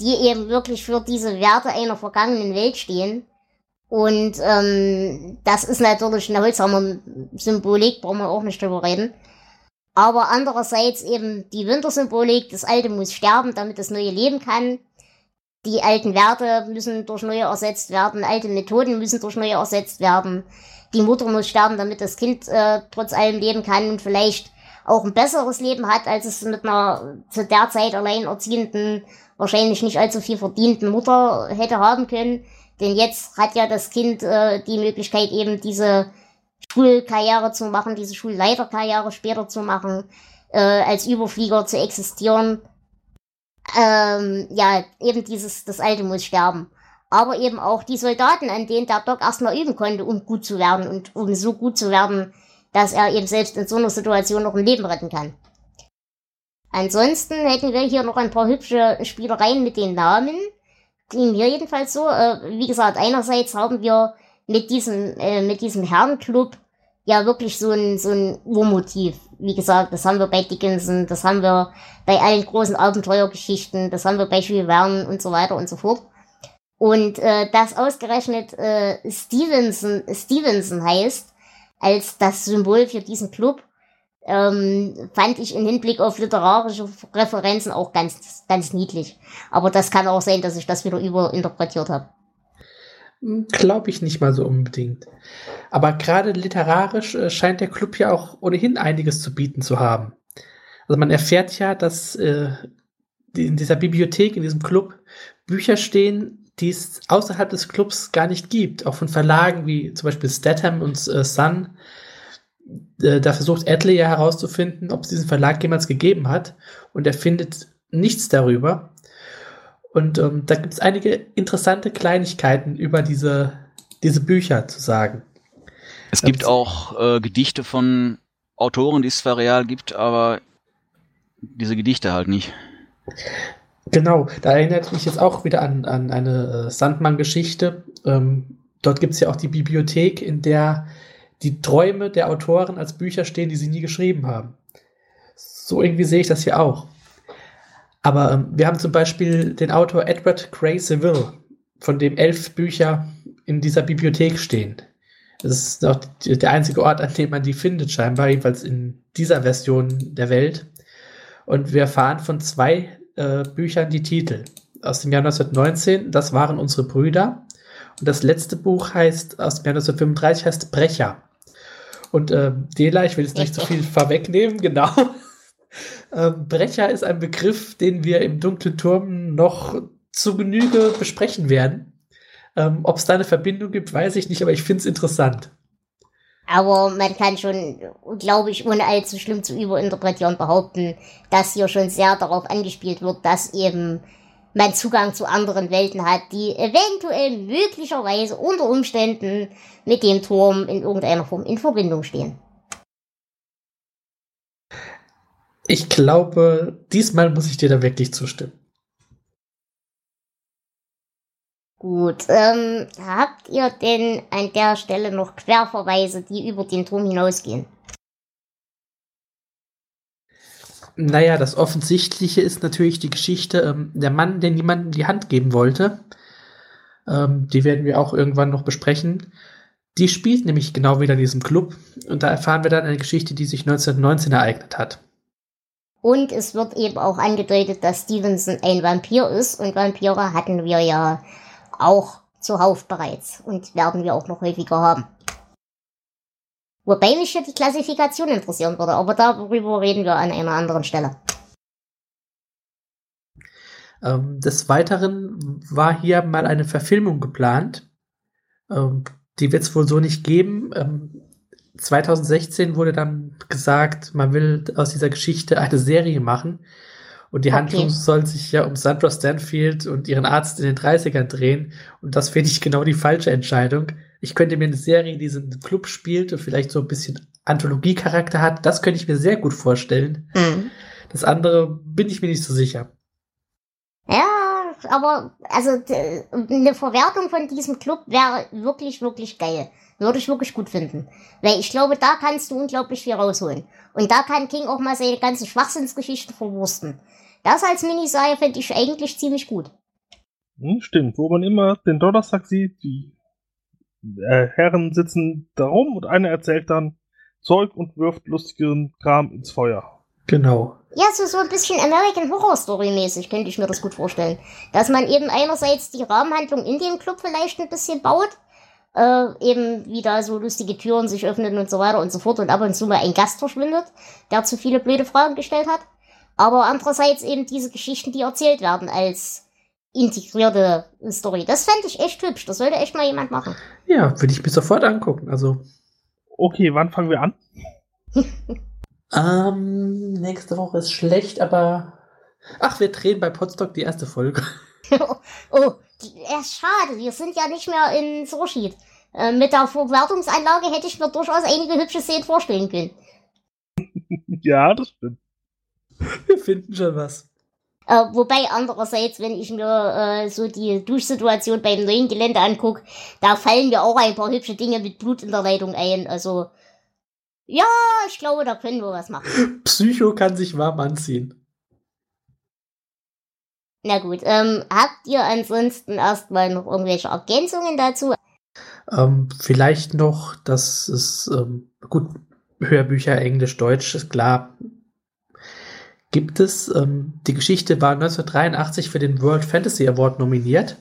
die eben wirklich für diese Werte einer vergangenen Welt stehen. Und ähm, das ist natürlich eine holzhammer Symbolik, brauchen wir auch nicht drüber reden. Aber andererseits eben die Wintersymbolik, das Alte muss sterben, damit das Neue leben kann. Die alten Werte müssen durch neue ersetzt werden, alte Methoden müssen durch neue ersetzt werden. Die Mutter muss sterben, damit das Kind äh, trotz allem leben kann und vielleicht auch ein besseres Leben hat, als es mit einer zu der Zeit alleinerziehenden, wahrscheinlich nicht allzu viel verdienten Mutter hätte haben können. Denn jetzt hat ja das Kind äh, die Möglichkeit, eben diese Schulkarriere zu machen, diese Schulleiterkarriere später zu machen, äh, als Überflieger zu existieren. Ähm, ja, eben dieses, das Alte muss sterben. Aber eben auch die Soldaten, an denen der Doc erstmal üben konnte, um gut zu werden und um so gut zu werden, dass er eben selbst in so einer Situation noch ein Leben retten kann. Ansonsten hätten wir hier noch ein paar hübsche Spielereien mit den Namen. ging mir jedenfalls so. Äh, wie gesagt, einerseits haben wir mit diesem, äh, mit diesem Herrenclub ja wirklich so ein, so ein Urmotiv. Wie gesagt, das haben wir bei Dickinson, das haben wir bei allen großen Abenteuergeschichten, das haben wir bei Jules Verne und so weiter und so fort. Und äh, das ausgerechnet äh, Stevenson, Stevenson heißt, als das Symbol für diesen Club, ähm, fand ich im Hinblick auf literarische Referenzen auch ganz, ganz niedlich. Aber das kann auch sein, dass ich das wieder überinterpretiert habe. Glaube ich nicht mal so unbedingt. Aber gerade literarisch äh, scheint der Club ja auch ohnehin einiges zu bieten zu haben. Also man erfährt ja, dass äh, in dieser Bibliothek, in diesem Club, Bücher stehen, die es außerhalb des Clubs gar nicht gibt. Auch von Verlagen wie zum Beispiel Statham und äh, Sun. Äh, da versucht Adley ja herauszufinden, ob es diesen Verlag jemals gegeben hat. Und er findet nichts darüber. Und ähm, da gibt es einige interessante Kleinigkeiten über diese, diese Bücher zu sagen. Es gibt auch äh, Gedichte von Autoren, die es zwar real gibt, aber diese Gedichte halt nicht. Genau, da erinnert mich jetzt auch wieder an, an eine äh, Sandmann-Geschichte. Ähm, dort gibt es ja auch die Bibliothek, in der die Träume der Autoren als Bücher stehen, die sie nie geschrieben haben. So irgendwie sehe ich das hier auch. Aber ähm, wir haben zum Beispiel den Autor Edward Gray Seville, von dem elf Bücher in dieser Bibliothek stehen. Das ist auch der einzige Ort, an dem man die findet, scheinbar, jedenfalls in dieser Version der Welt. Und wir erfahren von zwei äh, Büchern die Titel. Aus dem Jahr 1919, das waren unsere Brüder. Und das letzte Buch heißt, aus dem Jahr 1935, heißt Brecher. Und äh, Dela, ich will jetzt nicht zu so viel <laughs> vorwegnehmen, genau. <laughs> Ähm, Brecher ist ein Begriff, den wir im Dunklen Turm noch zu Genüge besprechen werden. Ähm, Ob es da eine Verbindung gibt, weiß ich nicht, aber ich finde es interessant. Aber man kann schon, glaube ich, ohne allzu schlimm zu überinterpretieren, behaupten, dass hier schon sehr darauf angespielt wird, dass eben man Zugang zu anderen Welten hat, die eventuell möglicherweise unter Umständen mit dem Turm in irgendeiner Form in Verbindung stehen. Ich glaube, diesmal muss ich dir da wirklich zustimmen. Gut, ähm, habt ihr denn an der Stelle noch Querverweise, die über den Turm hinausgehen? Naja, das Offensichtliche ist natürlich die Geschichte, ähm, der Mann, der niemandem die Hand geben wollte. Ähm, die werden wir auch irgendwann noch besprechen. Die spielt nämlich genau wieder in diesem Club. Und da erfahren wir dann eine Geschichte, die sich 1919 ereignet hat. Und es wird eben auch angedeutet, dass Stevenson ein Vampir ist. Und Vampire hatten wir ja auch zuhauf bereits und werden wir auch noch häufiger haben. Wobei mich hier die Klassifikation interessieren würde, aber darüber reden wir an einer anderen Stelle. Ähm, des Weiteren war hier mal eine Verfilmung geplant. Ähm, die wird es wohl so nicht geben. Ähm, 2016 wurde dann gesagt, man will aus dieser Geschichte eine Serie machen. Und die okay. Handlung soll sich ja um Sandra Stanfield und ihren Arzt in den 30ern drehen. Und das finde ich genau die falsche Entscheidung. Ich könnte mir eine Serie, die diesen Club spielt und vielleicht so ein bisschen Anthologie-Charakter hat, das könnte ich mir sehr gut vorstellen. Mhm. Das andere bin ich mir nicht so sicher. Ja, aber also eine Verwertung von diesem Club wäre wirklich, wirklich geil. Würde ich wirklich gut finden. Weil ich glaube, da kannst du unglaublich viel rausholen. Und da kann King auch mal seine ganzen Schwachsinnsgeschichten verwursten. Das als Miniserie finde ich eigentlich ziemlich gut. Hm, stimmt, wo man immer den Donnerstag sieht, die äh, Herren sitzen da rum und einer erzählt dann Zeug und wirft lustigen Kram ins Feuer. Genau. Ja, so, so ein bisschen American Horror Story mäßig könnte ich mir das gut vorstellen. Dass man eben einerseits die Rahmenhandlung in dem Club vielleicht ein bisschen baut, äh, eben wie da so lustige Türen sich öffnen und so weiter und so fort und ab und zu mal ein Gast verschwindet, der zu viele blöde Fragen gestellt hat aber andererseits eben diese Geschichten, die erzählt werden als integrierte Story. Das fände ich echt hübsch. Das sollte echt mal jemand machen. Ja, würde ich mir sofort angucken. Also. Okay, wann fangen wir an? <laughs> ähm, nächste Woche ist schlecht, aber. Ach, wir drehen bei Podstock die erste Folge. <laughs> oh, oh ja, schade. Wir sind ja nicht mehr in Sorschied. Äh, mit der Verwertungsanlage hätte ich mir durchaus einige hübsche Szenen vorstellen können. <laughs> ja, das stimmt. <laughs> Wir finden schon was. Äh, wobei andererseits, wenn ich mir äh, so die Duschsituation beim neuen Gelände angucke, da fallen mir auch ein paar hübsche Dinge mit Blut in der Leitung ein. Also ja, ich glaube, da können wir was machen. <laughs> Psycho kann sich warm anziehen. Na gut, ähm, habt ihr ansonsten erstmal noch irgendwelche Ergänzungen dazu? Ähm, vielleicht noch, dass es, ähm, gut, Hörbücher Englisch, Deutsch ist klar. Gibt es, ähm, die Geschichte war 1983 für den World Fantasy Award nominiert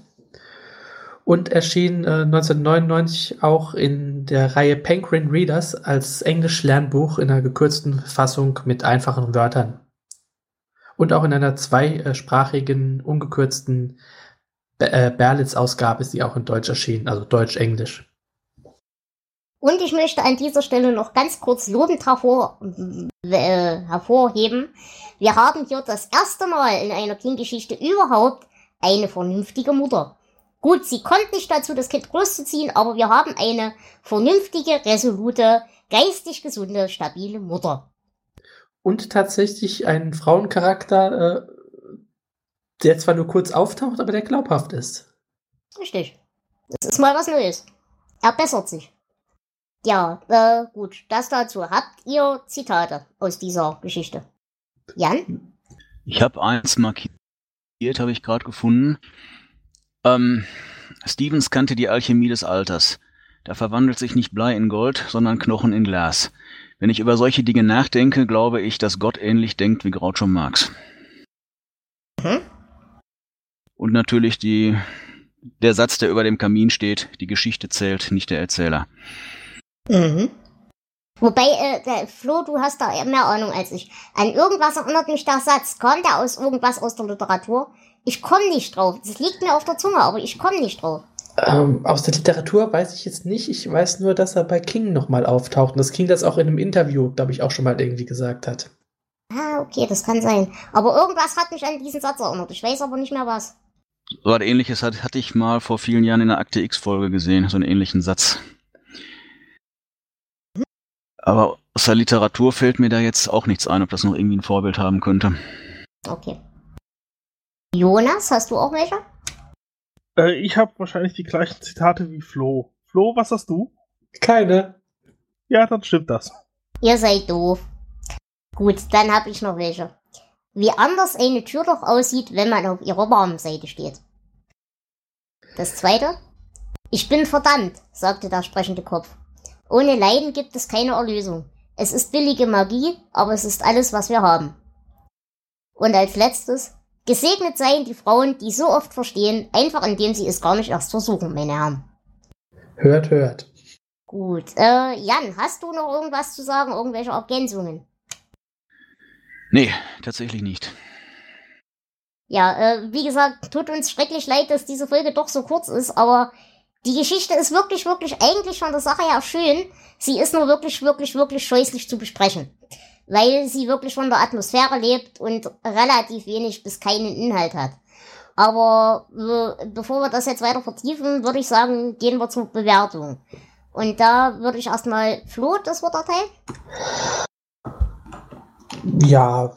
und erschien äh, 1999 auch in der Reihe Penguin Readers als Englisch-Lernbuch in einer gekürzten Fassung mit einfachen Wörtern. Und auch in einer zweisprachigen, ungekürzten äh, Berlitz-Ausgabe ist sie auch in Deutsch erschienen, also Deutsch-Englisch. Und ich möchte an dieser Stelle noch ganz kurz lobend hervor, äh, hervorheben. Wir haben hier das erste Mal in einer Kindgeschichte überhaupt eine vernünftige Mutter. Gut, sie kommt nicht dazu, das Kind großzuziehen, aber wir haben eine vernünftige, resolute, geistig gesunde, stabile Mutter. Und tatsächlich einen Frauencharakter, äh, der zwar nur kurz auftaucht, aber der glaubhaft ist. Richtig. Das ist mal was Neues. Er bessert sich. Ja, äh, gut, das dazu. Habt ihr Zitate aus dieser Geschichte? Jan? Ich habe eins markiert, habe ich gerade gefunden. Ähm, Stevens kannte die Alchemie des Alters. Da verwandelt sich nicht Blei in Gold, sondern Knochen in Glas. Wenn ich über solche Dinge nachdenke, glaube ich, dass Gott ähnlich denkt wie Groucho Marx. Mhm. Und natürlich die, der Satz, der über dem Kamin steht, die Geschichte zählt, nicht der Erzähler. Mhm. Wobei, äh, der Flo, du hast da mehr Ahnung als ich. An irgendwas erinnert mich der Satz. Kommt der aus irgendwas aus der Literatur? Ich komme nicht drauf. Das liegt mir auf der Zunge, aber ich komme nicht drauf. Ähm, aus der Literatur weiß ich jetzt nicht. Ich weiß nur, dass er bei King nochmal auftaucht. Und dass King das auch in einem Interview, glaube ich, auch schon mal irgendwie gesagt hat. Ah, okay, das kann sein. Aber irgendwas hat mich an diesen Satz erinnert. Ich weiß aber nicht mehr was. So was ähnliches hatte ich mal vor vielen Jahren in der Akte X-Folge gesehen, so einen ähnlichen Satz. Aber aus der Literatur fällt mir da jetzt auch nichts ein, ob das noch irgendwie ein Vorbild haben könnte. Okay. Jonas, hast du auch welche? Äh, ich habe wahrscheinlich die gleichen Zitate wie Flo. Flo, was hast du? Keine. Ja, dann stimmt das. Ihr seid doof. Gut, dann habe ich noch welche. Wie anders eine Tür doch aussieht, wenn man auf ihrer warmen Seite steht. Das zweite. Ich bin verdammt, sagte der sprechende Kopf. Ohne Leiden gibt es keine Erlösung. Es ist billige Magie, aber es ist alles, was wir haben. Und als letztes, gesegnet seien die Frauen, die so oft verstehen, einfach indem sie es gar nicht erst versuchen, meine Herren. Hört, hört. Gut, äh, Jan, hast du noch irgendwas zu sagen, irgendwelche Ergänzungen? Nee, tatsächlich nicht. Ja, äh, wie gesagt, tut uns schrecklich leid, dass diese Folge doch so kurz ist, aber die Geschichte ist wirklich, wirklich eigentlich von der Sache her schön. Sie ist nur wirklich, wirklich, wirklich scheußlich zu besprechen. Weil sie wirklich von der Atmosphäre lebt und relativ wenig bis keinen Inhalt hat. Aber bevor wir das jetzt weiter vertiefen, würde ich sagen, gehen wir zur Bewertung. Und da würde ich erstmal Flo das Wort erteilen. Ja,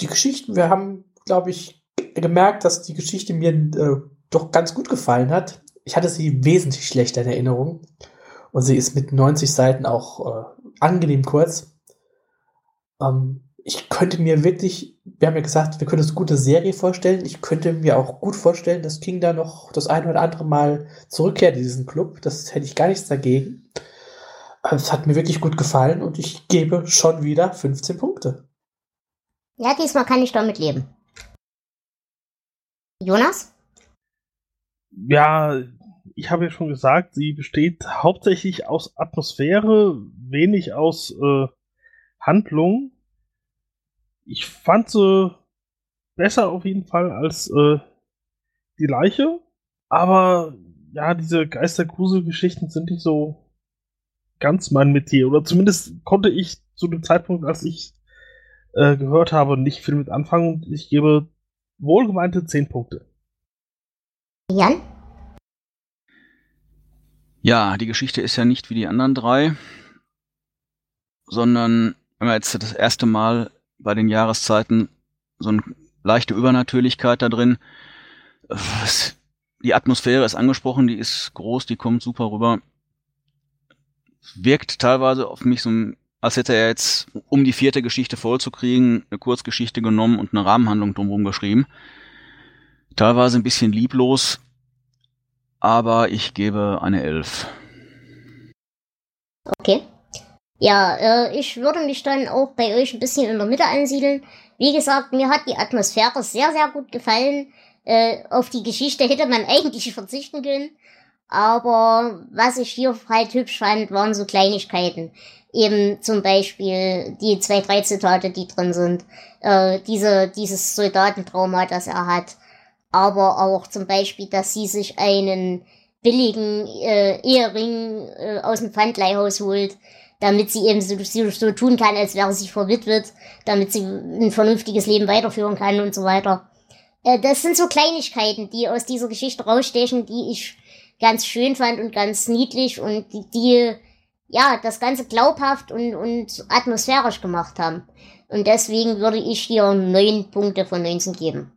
die Geschichten, wir haben, glaube ich, gemerkt, dass die Geschichte mir äh, doch ganz gut gefallen hat ich hatte sie wesentlich schlechter in Erinnerung. Und sie ist mit 90 Seiten auch äh, angenehm kurz. Ähm, ich könnte mir wirklich, wir haben ja gesagt, wir können uns eine gute Serie vorstellen. Ich könnte mir auch gut vorstellen, dass King da noch das eine oder andere Mal zurückkehrt in diesen Club. Das hätte ich gar nichts dagegen. Es hat mir wirklich gut gefallen und ich gebe schon wieder 15 Punkte. Ja, diesmal kann ich damit leben. Jonas? Ja, ich habe ja schon gesagt, sie besteht hauptsächlich aus Atmosphäre, wenig aus äh, Handlung. Ich fand sie besser auf jeden Fall als äh, die Leiche, aber ja, diese Geistergruselgeschichten sind nicht so ganz mein Metier. Oder zumindest konnte ich zu dem Zeitpunkt, als ich äh, gehört habe, nicht viel mit anfangen. Ich gebe wohlgemeinte 10 Punkte. Jan? Ja, die Geschichte ist ja nicht wie die anderen drei, sondern wenn wir jetzt das erste Mal bei den Jahreszeiten so einen leichte Übernatürlichkeit da drin. Die Atmosphäre ist angesprochen, die ist groß, die kommt super rüber. Wirkt teilweise auf mich so, als hätte er jetzt, um die vierte Geschichte vollzukriegen, eine Kurzgeschichte genommen und eine Rahmenhandlung drumherum geschrieben. Teilweise ein bisschen lieblos, aber ich gebe eine Elf. Okay. Ja, äh, ich würde mich dann auch bei euch ein bisschen in der Mitte ansiedeln. Wie gesagt, mir hat die Atmosphäre sehr, sehr gut gefallen. Äh, auf die Geschichte hätte man <laughs> eigentlich verzichten können. Aber was ich hier halt hübsch fand, waren so Kleinigkeiten. Eben zum Beispiel die zwei, drei Zitate, die drin sind. Äh, diese, dieses Soldatentrauma, das er hat. Aber auch zum Beispiel, dass sie sich einen billigen äh, Ehering äh, aus dem Pfandleihhaus holt, damit sie eben so, so, tun kann, als wäre sie verwitwet, damit sie ein vernünftiges Leben weiterführen kann und so weiter. Äh, das sind so Kleinigkeiten, die aus dieser Geschichte rausstechen, die ich ganz schön fand und ganz niedlich und die, die ja, das Ganze glaubhaft und, und atmosphärisch gemacht haben. Und deswegen würde ich hier neun Punkte von 19 geben.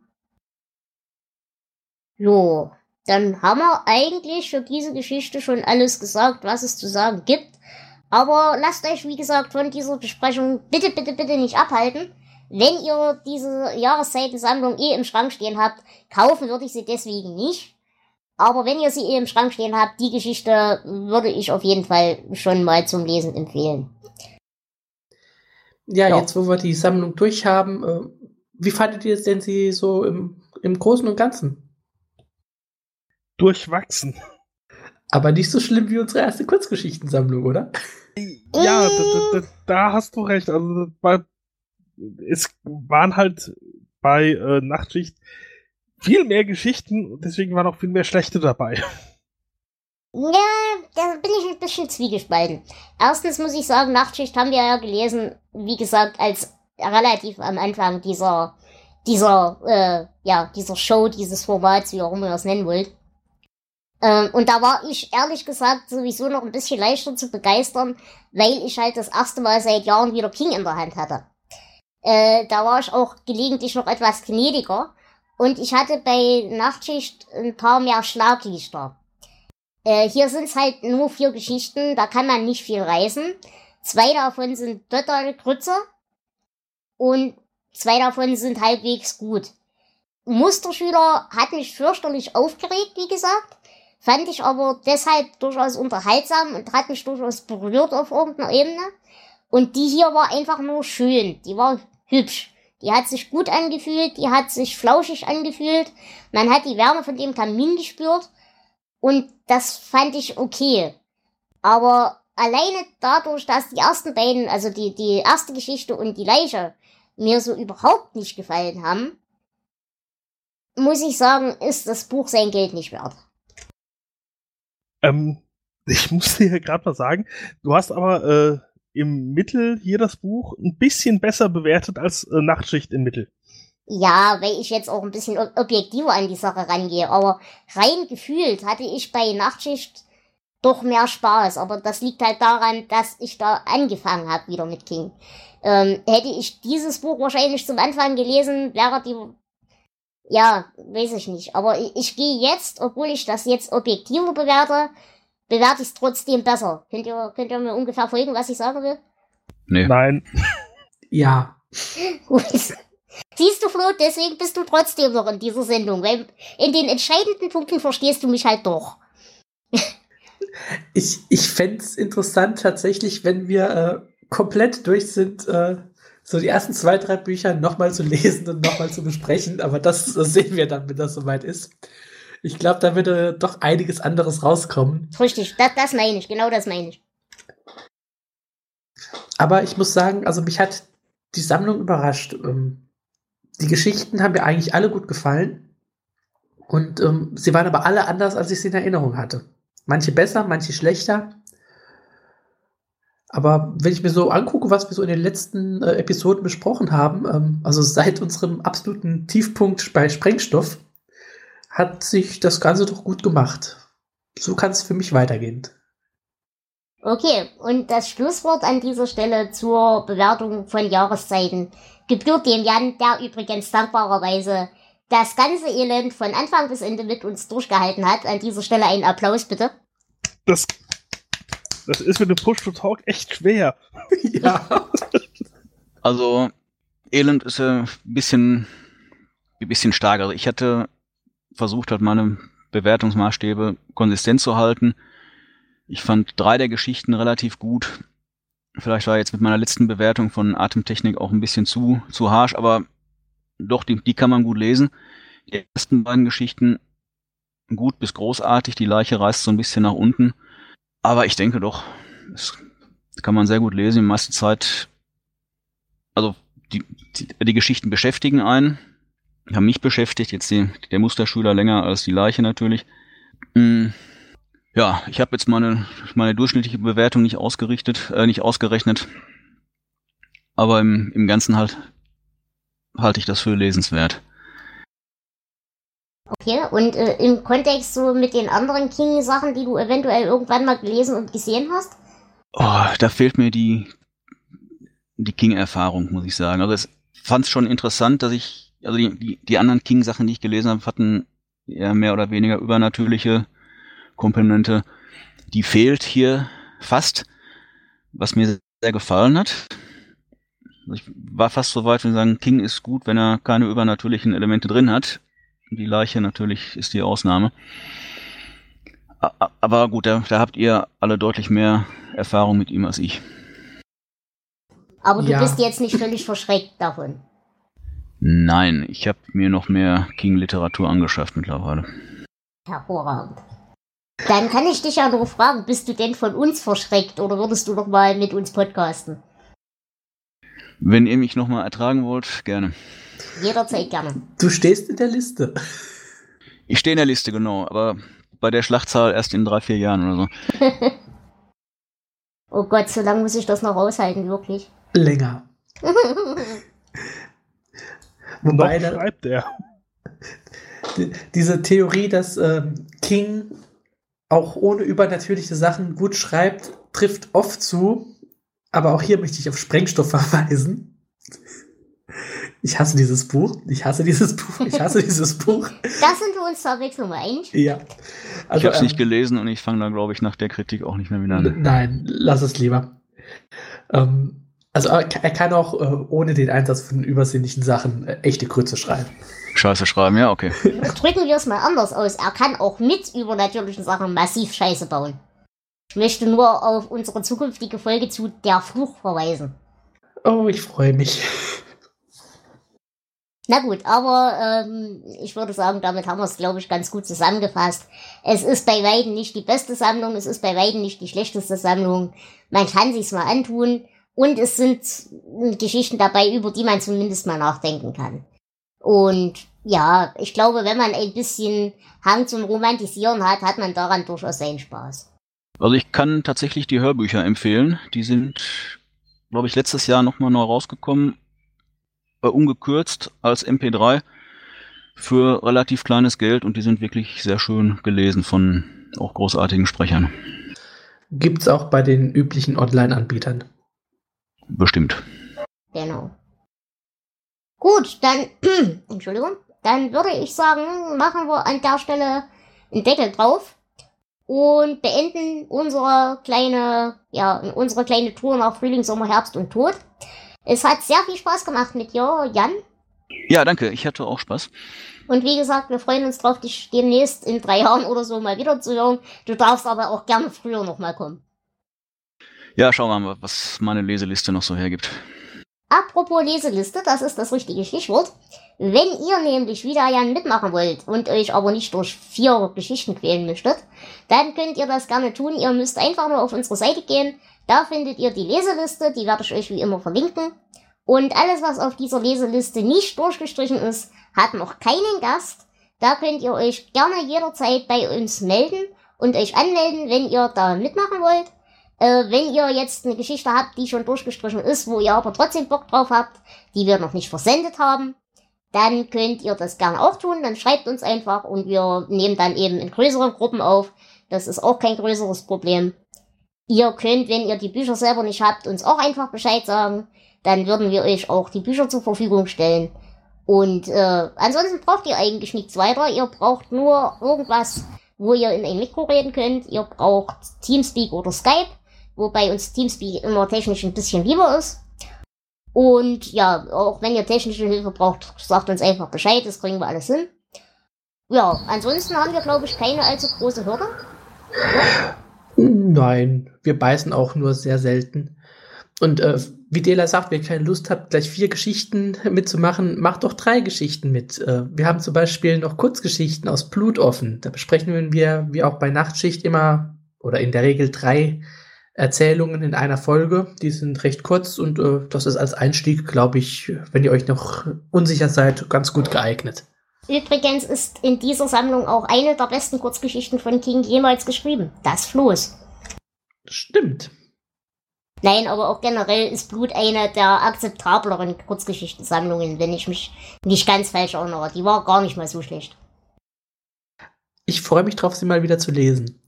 Jo, dann haben wir eigentlich für diese Geschichte schon alles gesagt, was es zu sagen gibt. Aber lasst euch, wie gesagt, von dieser Besprechung bitte, bitte, bitte nicht abhalten. Wenn ihr diese Jahreszeitensammlung eh im Schrank stehen habt, kaufen würde ich sie deswegen nicht. Aber wenn ihr sie eh im Schrank stehen habt, die Geschichte würde ich auf jeden Fall schon mal zum Lesen empfehlen. Ja, ja. jetzt wo wir die Sammlung durchhaben, äh, wie fandet ihr denn sie so im, im Großen und Ganzen? Durchwachsen. Aber nicht so schlimm wie unsere erste Kurzgeschichtensammlung, oder? Ja, da, da, da hast du recht. Also war, es waren halt bei äh, Nachtschicht viel mehr Geschichten deswegen waren auch viel mehr schlechte dabei. Ja, da bin ich ein bisschen zwiegespalten. Erstens muss ich sagen, Nachtschicht haben wir ja gelesen, wie gesagt, als relativ am Anfang dieser, dieser, äh, ja, dieser Show, dieses Formats, wie auch immer ihr es nennen wollt. Ähm, und da war ich ehrlich gesagt sowieso noch ein bisschen leichter zu begeistern, weil ich halt das erste Mal seit Jahren wieder King in der Hand hatte. Äh, da war ich auch gelegentlich noch etwas gnädiger. Und ich hatte bei Nachtschicht ein paar mehr Schlaglichter. Äh, hier sind es halt nur vier Geschichten, da kann man nicht viel reisen. Zwei davon sind total Grütze und zwei davon sind halbwegs gut. Musterschüler hat mich fürchterlich aufgeregt, wie gesagt. Fand ich aber deshalb durchaus unterhaltsam und hat mich durchaus berührt auf irgendeiner Ebene. Und die hier war einfach nur schön. Die war hübsch. Die hat sich gut angefühlt, die hat sich flauschig angefühlt. Man hat die Wärme von dem Kamin gespürt. Und das fand ich okay. Aber alleine dadurch, dass die ersten beiden, also die, die erste Geschichte und die Leiche, mir so überhaupt nicht gefallen haben, muss ich sagen, ist das Buch sein Geld nicht wert. Ähm, ich <laughs> muss dir gerade mal sagen, du hast aber äh, im Mittel hier das Buch ein bisschen besser bewertet als äh, Nachtschicht im Mittel. Ja, weil ich jetzt auch ein bisschen objektiver an die Sache rangehe. Aber rein gefühlt hatte ich bei Nachtschicht doch mehr Spaß. Aber das liegt halt daran, dass ich da angefangen habe wieder mit King. Ähm, hätte ich dieses Buch wahrscheinlich zum Anfang gelesen, wäre die ja, weiß ich nicht. Aber ich, ich gehe jetzt, obwohl ich das jetzt objektiver bewerte, bewerte ich es trotzdem besser. Könnt ihr, könnt ihr mir ungefähr folgen, was ich sagen will? Nee. Nein. <laughs> Ja. Gut. Siehst du, Flo, deswegen bist du trotzdem noch in dieser Sendung, weil in den entscheidenden Punkten verstehst du mich halt doch. ich ich fände es interessant tatsächlich, wenn wir äh, komplett durch sind, äh, so die ersten zwei, drei Bücher nochmal zu lesen und nochmal zu besprechen, aber das, das, sehen wir dann, wenn das soweit ist. Ich glaube, da würde doch einiges anderes rauskommen. Richtig, das, das meine ich, genau das meine ich. Aber ich muss sagen, also mich hat die Sammlung überrascht. Ähm, die Geschichten haben mir eigentlich alle gut gefallen. Und ähm, sie waren aber alle anders, als ich sie in Erinnerung hatte. Manche besser, manche schlechter. Aber wenn ich mir so angucke, was wir so in den letzten äh, Episoden besprochen haben, ähm, also seit unserem absoluten Tiefpunkt bei Sprengstoff, hat sich das Ganze doch gut gemacht. So kann es für mich weitergehen. Okay, und das Schlusswort an dieser Stelle zur Bewertung von Jahreszeiten gebührt dem Jan, der übrigens dankbarerweise das ganze Elend von Anfang bis Ende mit uns durchgehalten hat. An dieser Stelle einen Applaus bitte. Das, das ist mit dem Push-to-Talk echt schwer. <laughs> ja. Also, Elend ist ein bisschen, ein bisschen stärker. Also ich hatte versucht, halt meine Bewertungsmaßstäbe konsistent zu halten. Ich fand drei der Geschichten relativ gut. Vielleicht war jetzt mit meiner letzten Bewertung von Atemtechnik auch ein bisschen zu, zu harsh, aber doch, die, die kann man gut lesen. Die ersten beiden Geschichten gut bis großartig. Die Leiche reißt so ein bisschen nach unten. Aber ich denke doch, das kann man sehr gut lesen. Die meiste Zeit, also die, die, die Geschichten beschäftigen einen. Haben mich beschäftigt, jetzt die, der Musterschüler länger als die Leiche natürlich. Hm. Ja, ich habe jetzt meine, meine durchschnittliche Bewertung nicht ausgerichtet, äh, nicht ausgerechnet. Aber im, im Ganzen halt halte ich das für lesenswert. Okay, und äh, im Kontext so mit den anderen King-Sachen, die du eventuell irgendwann mal gelesen und gesehen hast? Oh, da fehlt mir die, die King-Erfahrung, muss ich sagen. Also ich fand es schon interessant, dass ich, also die, die, die anderen King-Sachen, die ich gelesen habe, hatten ja mehr oder weniger übernatürliche Komponente. Die fehlt hier fast, was mir sehr gefallen hat. Also ich war fast so weit, wenn sagen, King ist gut, wenn er keine übernatürlichen Elemente drin hat. Die Leiche natürlich ist die Ausnahme. Aber gut, da, da habt ihr alle deutlich mehr Erfahrung mit ihm als ich. Aber du ja. bist jetzt nicht völlig verschreckt davon. Nein, ich habe mir noch mehr King-Literatur angeschafft mittlerweile. Hervorragend. Dann kann ich dich ja noch fragen, bist du denn von uns verschreckt oder würdest du noch mal mit uns podcasten? Wenn ihr mich nochmal ertragen wollt, gerne. Jederzeit gerne. Du stehst in der Liste. Ich stehe in der Liste, genau, aber bei der Schlachtzahl erst in drei, vier Jahren oder so. <laughs> oh Gott, so lange muss ich das noch aushalten, wirklich. Länger. <laughs> Wobei noch schreibt er. Diese Theorie, dass ähm, King auch ohne übernatürliche Sachen gut schreibt, trifft oft zu. Aber auch hier möchte ich auf Sprengstoff verweisen. Ich hasse dieses Buch. Ich hasse dieses Buch. Ich hasse dieses Buch. Da sind wir uns zur Abwechslung einig. Ja. Also, ich habe es ähm, nicht gelesen und ich fange da, glaube ich, nach der Kritik auch nicht mehr wieder an. Nein, lass es lieber. Ähm, also er kann auch äh, ohne den Einsatz von übersinnlichen Sachen äh, echte Grütze schreiben. Scheiße schreiben, ja, okay. Drücken wir es mal anders aus. Er kann auch mit übernatürlichen Sachen massiv Scheiße bauen. Ich möchte nur auf unsere zukünftige Folge zu Der Fluch verweisen. Oh, ich freue mich. Na gut, aber ähm, ich würde sagen, damit haben wir es, glaube ich, ganz gut zusammengefasst. Es ist bei Weiden nicht die beste Sammlung, es ist bei Weiden nicht die schlechteste Sammlung. Man kann sich's mal antun und es sind Geschichten dabei, über die man zumindest mal nachdenken kann. Und ja, ich glaube, wenn man ein bisschen Hang zum Romantisieren hat, hat man daran durchaus seinen Spaß. Also ich kann tatsächlich die Hörbücher empfehlen. Die sind, glaube ich, letztes Jahr nochmal neu rausgekommen, äh, ungekürzt als MP3 für relativ kleines Geld und die sind wirklich sehr schön gelesen von auch großartigen Sprechern. Gibt's auch bei den üblichen Online-Anbietern? Bestimmt. Genau. Gut, dann, <clears throat> Entschuldigung, dann würde ich sagen, machen wir an der Stelle einen Deckel drauf und beenden unsere kleine, ja, unsere kleine Tour nach Frühling, Sommer, Herbst und Tod. Es hat sehr viel Spaß gemacht mit dir, Jan. Ja, danke. Ich hatte auch Spaß. Und wie gesagt, wir freuen uns drauf, dich demnächst in drei Jahren oder so mal wieder zu hören. Du darfst aber auch gerne früher nochmal kommen. Ja, schauen wir mal, was meine Leseliste noch so hergibt. Apropos Leseliste, das ist das richtige Stichwort. Wenn ihr nämlich wieder Jan mitmachen wollt und euch aber nicht durch vier Geschichten quälen möchtet, dann könnt ihr das gerne tun. Ihr müsst einfach nur auf unsere Seite gehen. Da findet ihr die Leseliste, die werde ich euch wie immer verlinken. Und alles, was auf dieser Leseliste nicht durchgestrichen ist, hat noch keinen Gast. Da könnt ihr euch gerne jederzeit bei uns melden und euch anmelden, wenn ihr da mitmachen wollt. Äh, wenn ihr jetzt eine Geschichte habt, die schon durchgestrichen ist, wo ihr aber trotzdem Bock drauf habt, die wir noch nicht versendet haben, dann könnt ihr das gerne auch tun. Dann schreibt uns einfach und wir nehmen dann eben in größeren Gruppen auf. Das ist auch kein größeres Problem. Ihr könnt, wenn ihr die Bücher selber nicht habt, uns auch einfach Bescheid sagen. dann würden wir euch auch die Bücher zur Verfügung stellen. Und äh, ansonsten braucht ihr eigentlich nichts weiter. Ihr braucht nur irgendwas, wo ihr in ein Mikro reden könnt. Ihr braucht Teamspeak oder Skype, wobei uns Teamspeak immer technisch ein bisschen lieber ist. Und ja, auch wenn ihr technische Hilfe braucht, sagt uns einfach Bescheid, das kriegen wir alles hin. Ja, ansonsten haben wir, glaube ich, keine allzu große Hürde. Nein, wir beißen auch nur sehr selten. Und äh, wie Dela sagt, wenn ihr keine Lust habt, gleich vier Geschichten mitzumachen, macht doch drei Geschichten mit. Äh, wir haben zum Beispiel noch Kurzgeschichten aus Blutoffen. Da besprechen wir, wie auch bei Nachtschicht, immer oder in der Regel drei Erzählungen in einer Folge. Die sind recht kurz und äh, das ist als Einstieg, glaube ich, wenn ihr euch noch unsicher seid, ganz gut geeignet. Übrigens ist in dieser Sammlung auch eine der besten Kurzgeschichten von King jemals geschrieben. Das Floß. Stimmt. Nein, aber auch generell ist Blut eine der akzeptableren Kurzgeschichtensammlungen, wenn ich mich nicht ganz falsch erinnere. Die war gar nicht mal so schlecht. Ich freue mich drauf, sie mal wieder zu lesen.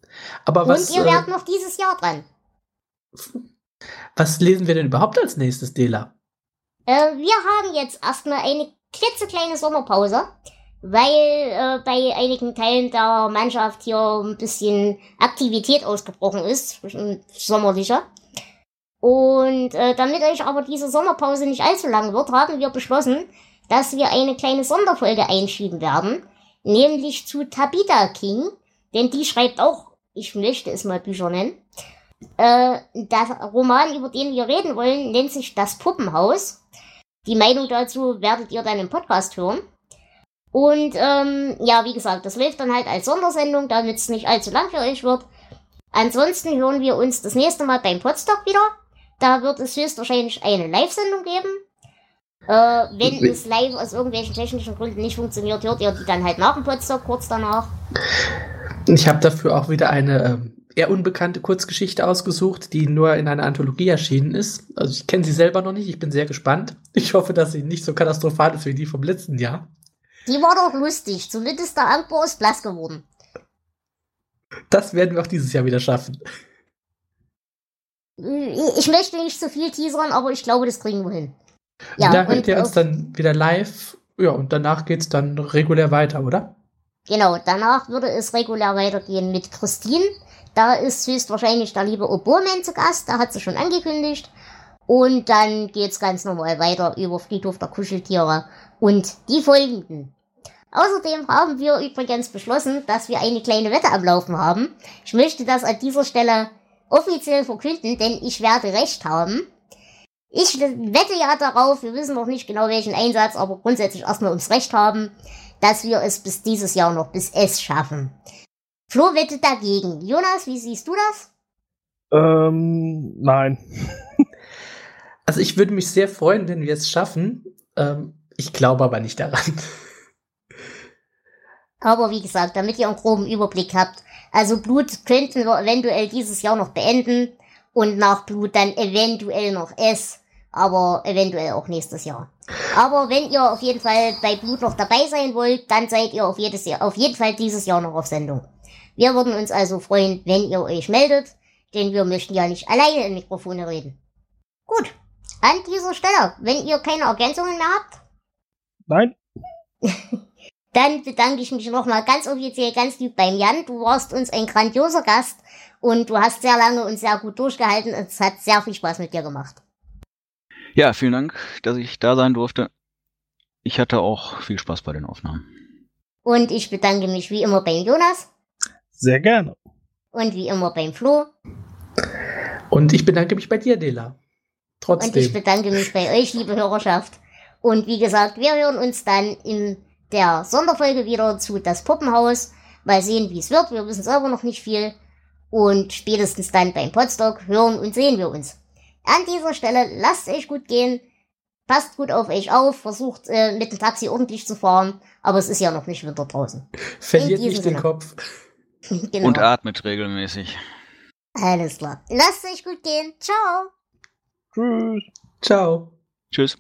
Aber Und was, ihr äh, werdet noch dieses Jahr dran. Was lesen wir denn überhaupt als nächstes, Dela? Äh, wir haben jetzt erstmal eine klitzekleine Sommerpause, weil äh, bei einigen Teilen der Mannschaft hier ein bisschen Aktivität ausgebrochen ist, sommerlicher. Und äh, damit euch aber diese Sommerpause nicht allzu lang wird, haben wir beschlossen, dass wir eine kleine Sonderfolge einschieben werden, nämlich zu Tabitha King, denn die schreibt auch, ich möchte es mal Bücher nennen. Äh, der Roman, über den wir reden wollen, nennt sich Das Puppenhaus. Die Meinung dazu werdet ihr dann im Podcast hören. Und ähm, ja, wie gesagt, das läuft dann halt als Sondersendung, damit es nicht allzu lang für euch wird. Ansonsten hören wir uns das nächste Mal beim Podstock wieder. Da wird es höchstwahrscheinlich eine Live-Sendung geben. Äh, wenn es live aus irgendwelchen technischen Gründen nicht funktioniert, hört ihr die dann halt nach dem Podstock kurz danach. Ich habe dafür auch wieder eine ähm, eher unbekannte Kurzgeschichte ausgesucht, die nur in einer Anthologie erschienen ist. Also ich kenne sie selber noch nicht, ich bin sehr gespannt. Ich hoffe, dass sie nicht so katastrophal ist wie die vom letzten Jahr. Die war doch lustig. Zumindest der Angbau ist blass geworden. Das werden wir auch dieses Jahr wieder schaffen. Ich möchte nicht zu viel teasern, aber ich glaube, das kriegen wir hin. Ja, da hört und ihr uns dann wieder live. Ja, und danach geht's dann regulär weiter, oder? Genau, danach würde es regulär weitergehen mit Christine. Da ist höchstwahrscheinlich der liebe Obermann zu Gast, da hat sie schon angekündigt. Und dann geht's ganz normal weiter über Friedhof der Kuscheltiere und die folgenden. Außerdem haben wir übrigens beschlossen, dass wir eine kleine Wette am Laufen haben. Ich möchte das an dieser Stelle offiziell verkünden, denn ich werde recht haben. Ich wette ja darauf, wir wissen noch nicht genau welchen Einsatz, aber grundsätzlich erstmal ums Recht haben, dass wir es bis dieses Jahr noch bis S schaffen. Flo wettet dagegen. Jonas, wie siehst du das? Ähm, nein. <laughs> Also ich würde mich sehr freuen, wenn wir es schaffen. Ähm, ich glaube aber nicht daran. <laughs> Aber wie gesagt, damit ihr einen groben Überblick habt. Also Blut könnten wir eventuell dieses Jahr noch beenden und nach Blut dann eventuell noch S, aber eventuell auch nächstes Jahr. Aber wenn ihr auf jeden Fall bei Blut noch dabei sein wollt, dann seid ihr auf, jedes Jahr, auf jeden Fall dieses Jahr noch auf Sendung. Wir würden uns also freuen, wenn ihr euch meldet, denn wir möchten ja nicht alleine in Mikrofone reden. Gut, an dieser Stelle, wenn ihr keine Ergänzungen mehr habt, Nein. <laughs> dann bedanke ich mich nochmal ganz offiziell, ganz lieb beim Jan. Du warst uns ein grandioser Gast und du hast sehr lange und sehr gut durchgehalten. Es hat sehr viel Spaß mit dir gemacht. Ja, vielen Dank, dass ich da sein durfte. Ich hatte auch viel Spaß bei den Aufnahmen. Und ich bedanke mich wie immer beim Jonas Sehr gerne. und wie immer beim Flo. Und ich bedanke mich bei dir, Dela. Und ich Trotzdem. bedanke mich bei euch, liebe Hörerschaft. Und wie gesagt, wir hören uns dann in der Sonderfolge wieder zu Das Puppenhaus. Mal sehen, wie es wird. Wir wissen selber noch nicht viel. Und spätestens dann beim Podstock hören und sehen wir uns. An dieser Stelle lasst euch gut gehen. Passt gut auf euch auf. Versucht äh, mit dem Taxi ordentlich zu fahren. Aber es ist ja noch nicht Winter draußen. Verliert nicht den Sinne. Kopf. Genau. Und atmet regelmäßig. Alles klar. Lasst euch gut gehen. Ciao. Tschüss. Ciao. Tschüss.